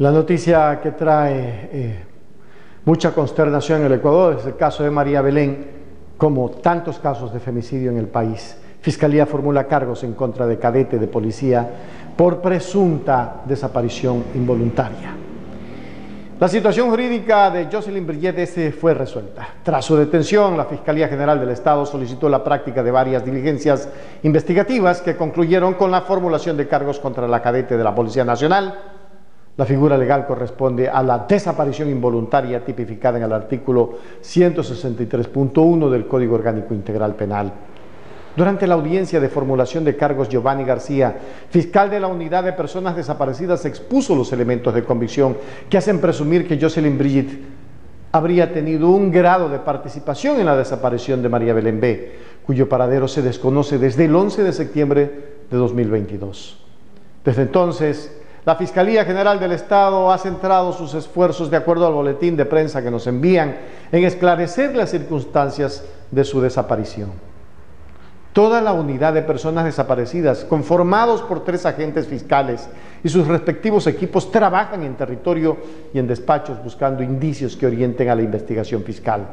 La noticia que trae eh, mucha consternación en el Ecuador es el caso de María Belén, como tantos casos de femicidio en el país. Fiscalía formula cargos en contra de cadete de policía por presunta desaparición involuntaria. La situación jurídica de Jocelyn Brillet fue resuelta. Tras su detención, la Fiscalía General del Estado solicitó la práctica de varias diligencias investigativas que concluyeron con la formulación de cargos contra la cadete de la Policía Nacional, la figura legal corresponde a la desaparición involuntaria tipificada en el artículo 163.1 del Código Orgánico Integral Penal. Durante la audiencia de formulación de cargos, Giovanni García, fiscal de la Unidad de Personas Desaparecidas, expuso los elementos de convicción que hacen presumir que Jocelyn Brigitte habría tenido un grado de participación en la desaparición de María Belén B., cuyo paradero se desconoce desde el 11 de septiembre de 2022. Desde entonces, la Fiscalía General del Estado ha centrado sus esfuerzos, de acuerdo al boletín de prensa que nos envían, en esclarecer las circunstancias de su desaparición. Toda la unidad de personas desaparecidas, conformados por tres agentes fiscales y sus respectivos equipos, trabajan en territorio y en despachos buscando indicios que orienten a la investigación fiscal.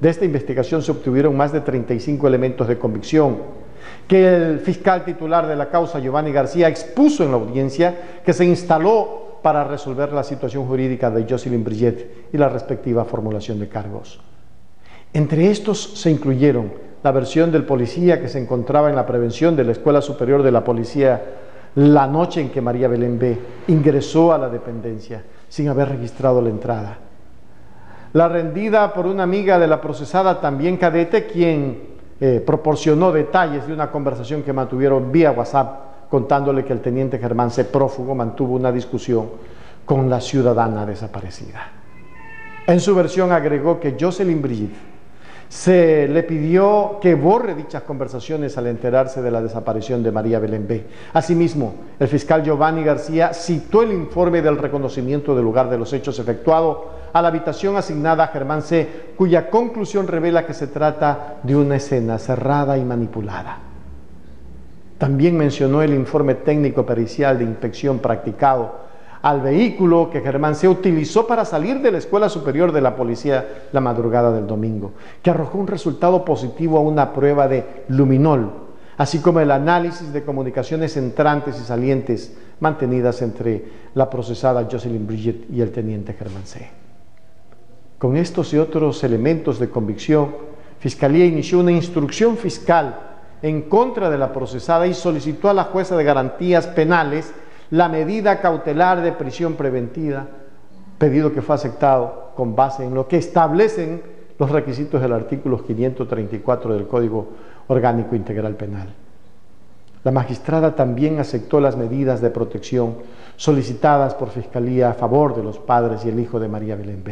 De esta investigación se obtuvieron más de 35 elementos de convicción, que el fiscal titular de la causa, Giovanni García, expuso en la audiencia que se instaló para resolver la situación jurídica de Jocelyn Brillet y la respectiva formulación de cargos. Entre estos se incluyeron la versión del policía que se encontraba en la prevención de la Escuela Superior de la Policía la noche en que María Belén B. ingresó a la dependencia sin haber registrado la entrada. La rendida por una amiga de la procesada, también cadete, quien eh, proporcionó detalles de una conversación que mantuvieron vía WhatsApp contándole que el teniente Germán C. prófugo mantuvo una discusión con la ciudadana desaparecida. En su versión agregó que Jocelyn Brigitte se le pidió que borre dichas conversaciones al enterarse de la desaparición de María Belén B. Asimismo, el fiscal Giovanni García citó el informe del reconocimiento del lugar de los hechos efectuado a la habitación asignada a Germán C., cuya conclusión revela que se trata de una escena cerrada y manipulada. También mencionó el informe técnico pericial de inspección practicado al vehículo que Germán se utilizó para salir de la Escuela Superior de la Policía la madrugada del domingo, que arrojó un resultado positivo a una prueba de luminol, así como el análisis de comunicaciones entrantes y salientes mantenidas entre la procesada Jocelyn Bridget y el teniente Germán C. Con estos y otros elementos de convicción, Fiscalía inició una instrucción fiscal en contra de la procesada y solicitó a la jueza de garantías penales la medida cautelar de prisión preventiva, pedido que fue aceptado con base en lo que establecen los requisitos del artículo 534 del Código Orgánico Integral Penal. La magistrada también aceptó las medidas de protección solicitadas por Fiscalía a favor de los padres y el hijo de María Belén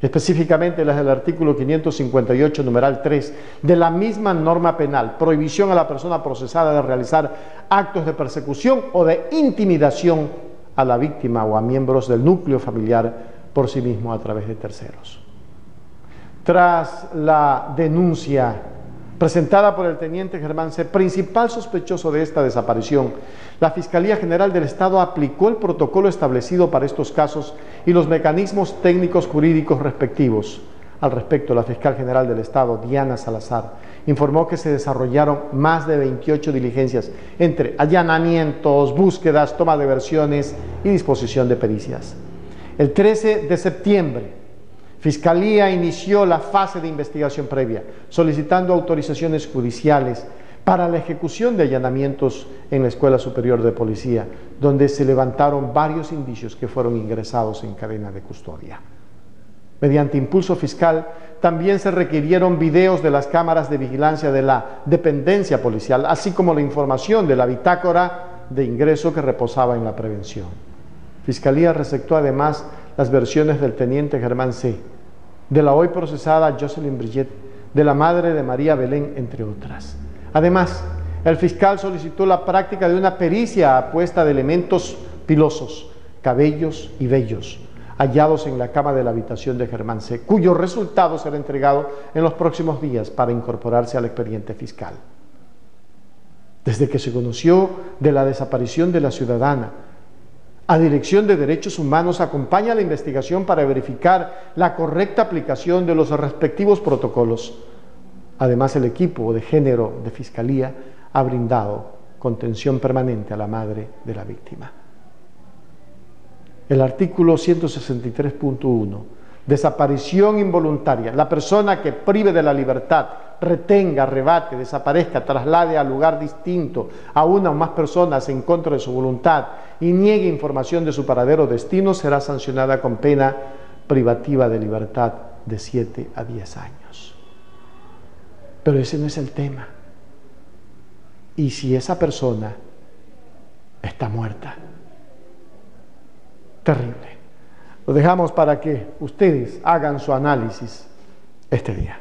específicamente las del artículo 558, numeral 3, de la misma norma penal, prohibición a la persona procesada de realizar actos de persecución o de intimidación a la víctima o a miembros del núcleo familiar por sí mismo a través de terceros. Tras la denuncia presentada por el teniente Germán C., principal sospechoso de esta desaparición, la Fiscalía General del Estado aplicó el protocolo establecido para estos casos y los mecanismos técnicos jurídicos respectivos. Al respecto, la fiscal general del Estado, Diana Salazar, informó que se desarrollaron más de 28 diligencias entre allanamientos, búsquedas, toma de versiones y disposición de pericias. El 13 de septiembre, Fiscalía inició la fase de investigación previa, solicitando autorizaciones judiciales para la ejecución de allanamientos en la Escuela Superior de Policía, donde se levantaron varios indicios que fueron ingresados en cadena de custodia. Mediante impulso fiscal, también se requirieron videos de las cámaras de vigilancia de la dependencia policial, así como la información de la bitácora de ingreso que reposaba en la prevención. Fiscalía receptó además las versiones del teniente Germán C., de la hoy procesada Jocelyn Brillet, de la madre de María Belén, entre otras. Además, el fiscal solicitó la práctica de una pericia apuesta de elementos pilosos, cabellos y vellos, hallados en la cama de la habitación de Germán C., cuyo resultado será entregado en los próximos días para incorporarse al expediente fiscal. Desde que se conoció de la desaparición de la ciudadana, a Dirección de Derechos Humanos acompaña la investigación para verificar la correcta aplicación de los respectivos protocolos. Además, el equipo de género de Fiscalía ha brindado contención permanente a la madre de la víctima. El artículo 163.1, desaparición involuntaria. La persona que prive de la libertad, retenga, arrebate, desaparezca, traslade a lugar distinto a una o más personas en contra de su voluntad y niegue información de su paradero o destino será sancionada con pena privativa de libertad de 7 a 10 años. Pero ese no es el tema. Y si esa persona está muerta, terrible. Lo dejamos para que ustedes hagan su análisis este día.